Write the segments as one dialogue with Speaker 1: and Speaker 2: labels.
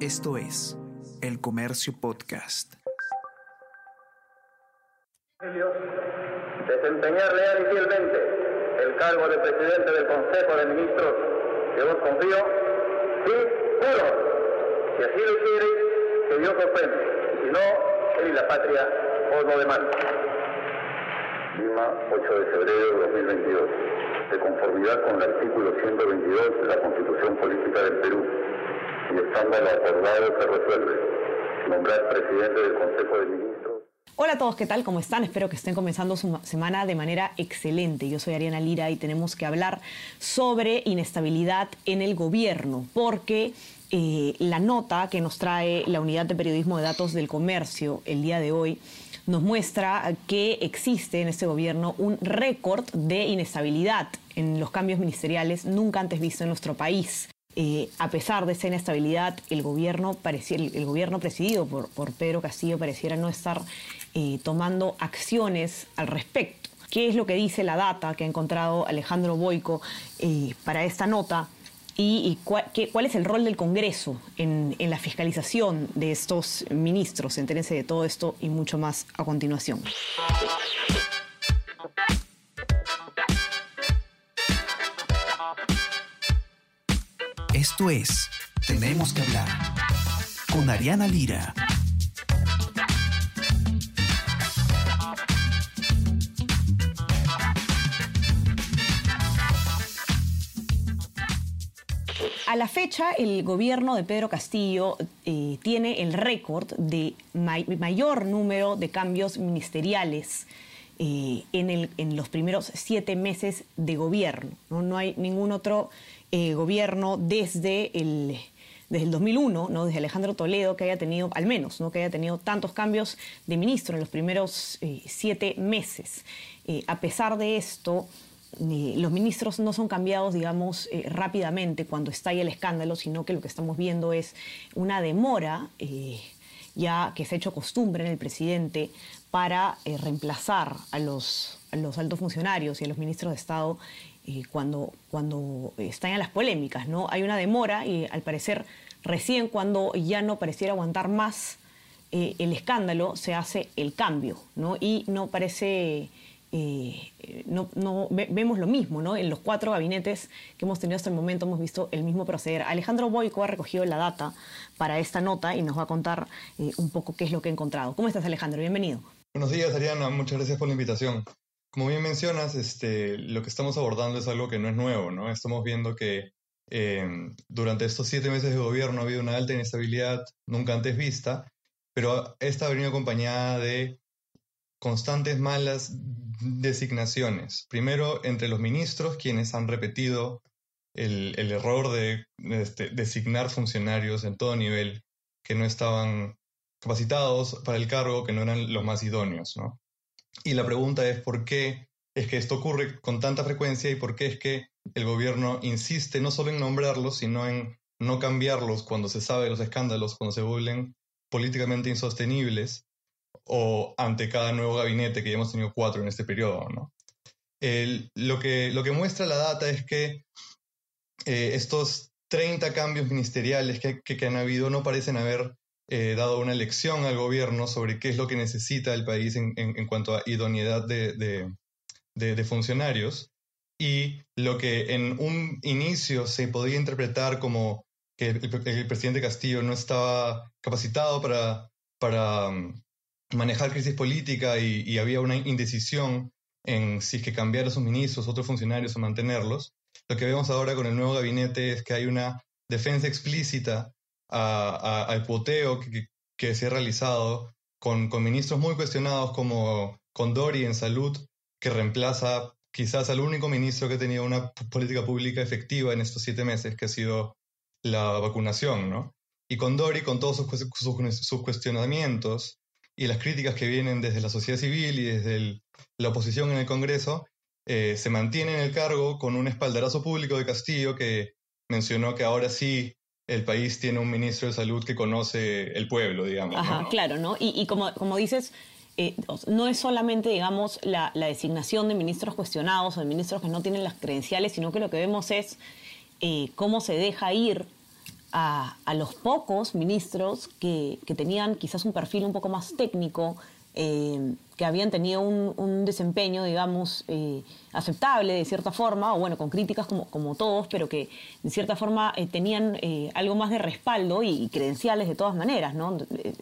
Speaker 1: Esto es El Comercio Podcast.
Speaker 2: Desempeñar leal y fielmente el cargo de presidente del Consejo de Ministros que os confío, sí, juro. Si así lo quiere, que Dios os. Si no, él y la patria os lo demandan. Lima, 8 de febrero de 2022. De conformidad con el artículo 122 de la Constitución Política del Perú y estando acordado se resuelve. Nombrar presidente del Consejo de Ministros.
Speaker 3: Hola a todos, ¿qué tal? ¿Cómo están? Espero que estén comenzando su semana de manera excelente. Yo soy Ariana Lira y tenemos que hablar sobre inestabilidad en el gobierno, porque eh, la nota que nos trae la Unidad de Periodismo de Datos del Comercio el día de hoy nos muestra que existe en este gobierno un récord de inestabilidad en los cambios ministeriales nunca antes visto en nuestro país. Eh, a pesar de esa inestabilidad, el gobierno, parecía, el, gobierno presidido por, por, Pedro Castillo pareciera no estar eh, tomando acciones al respecto. ¿Qué es lo que dice la data que ha encontrado Alejandro Boico eh, para esta nota? ¿Y, cuál, cuál, es el rol del Congreso en, en la fiscalización de estos ministros? Entérense de todo esto y mucho más a continuación.
Speaker 1: Esto es Tenemos que hablar con Ariana Lira.
Speaker 3: A la fecha, el gobierno de Pedro Castillo eh, tiene el récord de mayor número de cambios ministeriales eh, en, en, los primeros siete meses de gobierno. No, no hay ningún otro eh, gobierno desde el, desde el 2001, ¿no? desde Alejandro Toledo, que haya tenido, al menos, ¿no? que haya tenido tantos cambios de ministro en los primeros eh, siete meses. Eh, a pesar de esto, los ministros no son cambiados, digamos, rápidamente cuando estalla el escándalo, sino que lo que estamos viendo es una demora, ya que se ha hecho costumbre en el presidente, para reemplazar a los, a los altos funcionarios y a los ministros de Estado cuando, cuando están en las polémicas, ¿no? Hay una demora y al parecer recién cuando ya no pareciera aguantar más eh, el escándalo se hace el cambio, ¿no? Y no parece... Eh, no, no vemos lo mismo, ¿no? En los cuatro gabinetes que hemos tenido hasta el momento hemos visto el mismo proceder. Alejandro Boico ha recogido la data para esta nota y nos va a contar eh, un poco qué es lo que ha encontrado. ¿Cómo estás, Alejandro? Bienvenido.
Speaker 4: Buenos días, Ariana. Muchas gracias por la invitación. Como bien mencionas, este, lo que estamos abordando es algo que no es nuevo, ¿no? Estamos viendo que em, durante estos siete meses de gobierno ha habido una alta inestabilidad nunca antes vista, pero esta ha venido acompañada de constantes malas designaciones. Primero, entre los ministros, quienes han repetido el, el error de este, designar funcionarios en todo nivel que no estaban capacitados para el cargo, que no eran los más idóneos, ¿no? Y la pregunta es por qué es que esto ocurre con tanta frecuencia y por qué es que el gobierno insiste no solo en nombrarlos, sino en no cambiarlos cuando se sabe los escándalos, cuando se vuelven políticamente insostenibles o ante cada nuevo gabinete, que ya hemos tenido cuatro en este periodo. ¿no? lo, que, lo que muestra la data es que eh, estos 30 cambios ministeriales que, que, han habido no parecen haber eh, dado una lección al gobierno sobre qué es lo que necesita el país en, cuanto a idoneidad de, funcionarios. Y lo que en un inicio se podía interpretar como que el, presidente Castillo no estaba capacitado para, para um, manejar crisis política y, había una indecisión en si es que cambiar a sus ministros, otros funcionarios o mantenerlos. Lo que vemos ahora con el nuevo gabinete es que hay una defensa explícita al poteo que, se ha realizado con, ministros muy cuestionados como Condori en salud, que reemplaza quizás al único ministro que ha tenido una política pública efectiva en estos siete meses, que ha sido la vacunación, ¿no? Y Condori, con todos sus, cuestionamientos y las críticas que vienen desde la sociedad civil y desde la oposición en el Congreso, eh, se mantiene en el cargo con un espaldarazo público de Castillo que mencionó que ahora sí el país tiene un ministro de salud que conoce el pueblo, digamos.
Speaker 3: Ajá, claro, ¿no? Y, como, como dices, eh, no es solamente, digamos, la, designación de ministros cuestionados o de ministros que no tienen las credenciales, sino que lo que vemos es eh, cómo se deja ir a, los pocos ministros que, que, tenían quizás un perfil un poco más técnico, eh, que habían tenido un, desempeño, digamos, eh, aceptable de cierta forma, o bueno, con críticas como, como todos, pero que de cierta forma eh, tenían algo más de respaldo y, credenciales de todas maneras, ¿no?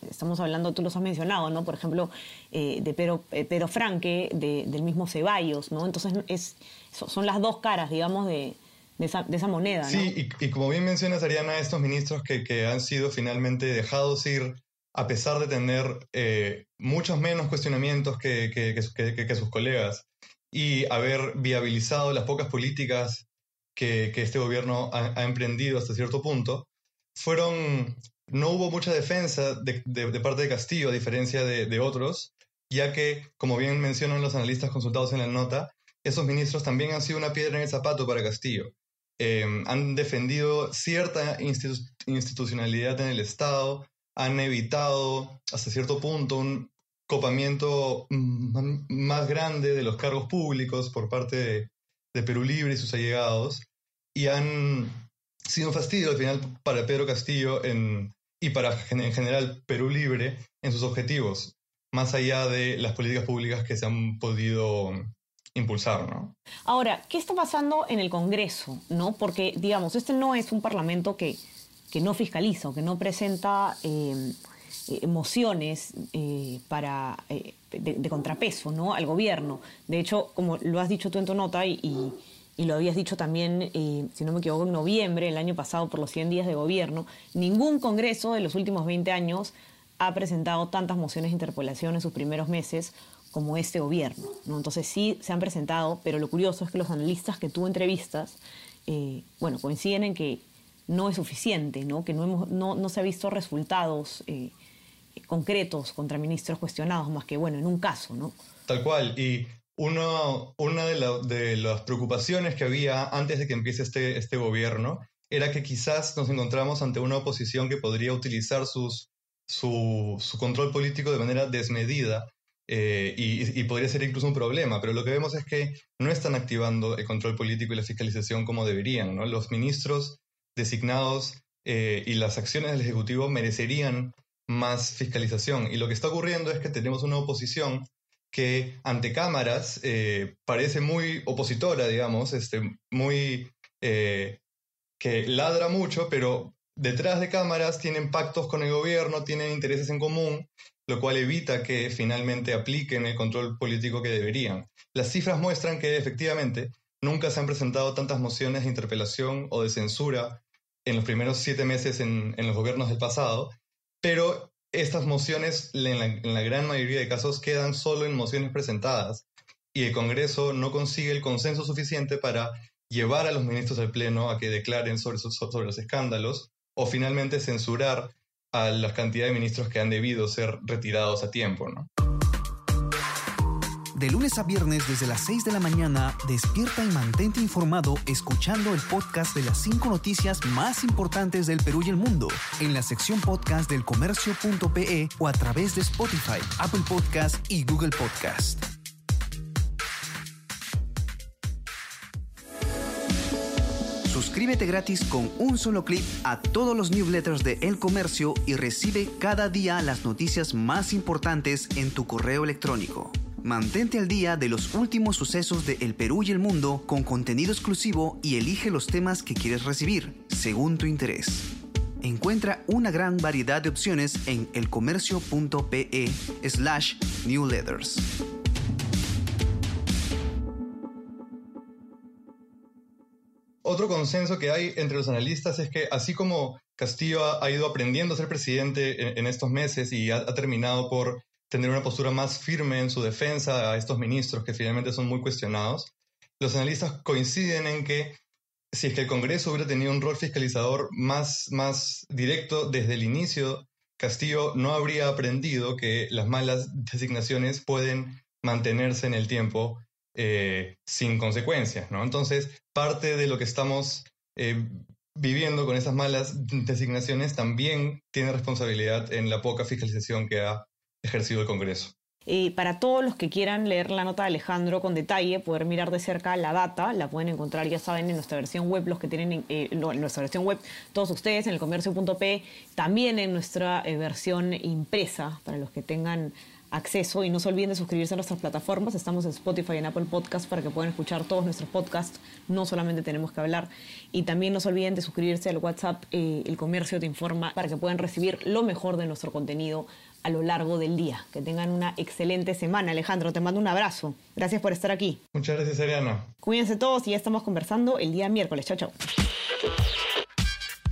Speaker 3: Estamos hablando, tú los has mencionado, ¿no? Por ejemplo, de Pedro, Pedro Franque, del mismo Ceballos, ¿no? Entonces es, son las dos caras, digamos, de, de esa, moneda. ¿no?
Speaker 4: Sí, y, como bien mencionas, Ariana, estos ministros que, que han sido finalmente dejados ir a pesar de tener eh, muchos menos cuestionamientos que, que, sus colegas y haber viabilizado las pocas políticas que, este gobierno ha, emprendido hasta cierto punto, fueron, no hubo mucha defensa de, parte de Castillo, a diferencia de, otros, ya que, como bien mencionan los analistas consultados en la nota, esos ministros también han sido una piedra en el zapato para Castillo. Eh, han defendido cierta institucionalidad en el Estado, han evitado hasta cierto punto un copamiento más grande de los cargos públicos por parte de, Perú Libre y sus allegados y han sido un fastidio al final para Pedro Castillo en, y para en general Perú Libre en sus objetivos, más allá de las políticas públicas que se han podido impulsar, ¿no?
Speaker 3: Ahora, ¿qué está pasando en el Congreso? ¿no? Porque, digamos, este no es un parlamento que que no fiscaliza o que no presenta em, eh, mociones eh, para, eh, de, contrapeso ¿no? al gobierno. De hecho, como lo has dicho tú en tu nota y, y, lo habías dicho también, si no me equivoco, en noviembre, el año pasado, por los 100 días de gobierno, ningún Congreso de los últimos 20 años ha presentado tantas mociones de interpelación en sus primeros meses como este gobierno. ¿no? Entonces sí se han presentado, pero lo curioso es que los analistas que tú entrevistas, bueno, coinciden en que no es suficiente, ¿no? que no, hemos, no, no se ha visto resultados eh, concretos contra ministros cuestionados, más que, bueno, en un caso. ¿no?
Speaker 4: Tal cual. Y uno, una de, las preocupaciones que había antes de que empiece este, este gobierno era que quizás nos encontramos ante una oposición que podría utilizar sus, su, su control político de manera desmedida eh, y, y, podría ser incluso un problema, pero lo que vemos es que no están activando el control político y la fiscalización como deberían. ¿no? Los ministros designados eh, y las acciones del Ejecutivo merecerían más fiscalización. Y lo que está ocurriendo es que tenemos una oposición que ante cámaras eh, parece muy opositora, digamos, este, muy... Eh, que ladra mucho, pero detrás de cámaras tienen pactos con el gobierno, tienen intereses en común, lo cual evita que finalmente apliquen el control político que deberían. Las cifras muestran que efectivamente nunca se han presentado tantas mociones de interpelación o de censura en los primeros siete meses en, los gobiernos del pasado, pero estas mociones en la, gran mayoría de casos quedan solo en mociones presentadas y el Congreso no consigue el consenso suficiente para llevar a los ministros del Pleno a que declaren sobre, sobre los escándalos o finalmente censurar a la cantidad de ministros que han debido ser retirados a tiempo. ¿no?
Speaker 1: De lunes a viernes desde las 6 de la mañana, despierta y mantente informado escuchando el podcast de las 5 noticias más importantes del Perú y el mundo en la sección podcast del comercio.pe o a través de Spotify, Apple Podcast y Google Podcast. Suscríbete gratis con un solo clic a todos los newsletters de El Comercio y recibe cada día las noticias más importantes en tu correo electrónico. Mantente al día de los últimos sucesos de El Perú y el mundo con contenido exclusivo y elige los temas que quieres recibir, según tu interés. Encuentra una gran variedad de opciones en elcomercio.pe slash newsletters.
Speaker 4: Otro consenso que hay entre los analistas es que así como Castillo ha, ido aprendiendo a ser presidente en, estos meses y ha terminado por tener una postura más firme en su defensa a estos ministros que finalmente son muy cuestionados. Los analistas coinciden en que si es que el Congreso hubiera tenido un rol fiscalizador más, más directo desde el inicio, Castillo no habría aprendido que las malas designaciones pueden mantenerse en el tiempo eh, sin consecuencias. ¿no? Entonces, parte de lo que estamos eh, viviendo con esas malas designaciones también tiene responsabilidad en la poca fiscalización que ha ejercido el Congreso.
Speaker 3: Para todos los que quieran leer la nota de Alejandro con detalle, poder mirar de cerca la data, la pueden encontrar, ya saben, en nuestra versión web, los que tienen eh, nuestra versión web, todos ustedes, en el comercio.p, también en nuestra eh, versión impresa, para los que tengan acceso y no se olviden de suscribirse a nuestras plataformas. Estamos en Spotify y en Apple Podcast para que puedan escuchar todos nuestros podcasts. No solamente tenemos que hablar. Y también no se olviden de suscribirse al WhatsApp El Comercio Te Informa para que puedan recibir lo mejor de nuestro contenido a lo largo del día. Que tengan una excelente semana. Alejandro, te mando un abrazo. Gracias por estar aquí.
Speaker 4: Muchas gracias, Ariana.
Speaker 3: Cuídense todos y ya estamos conversando el día miércoles. Chao, chao.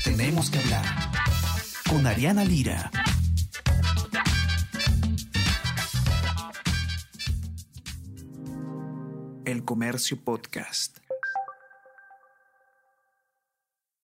Speaker 1: Tenemos que hablar con Ariana Lira. Comercio Podcast.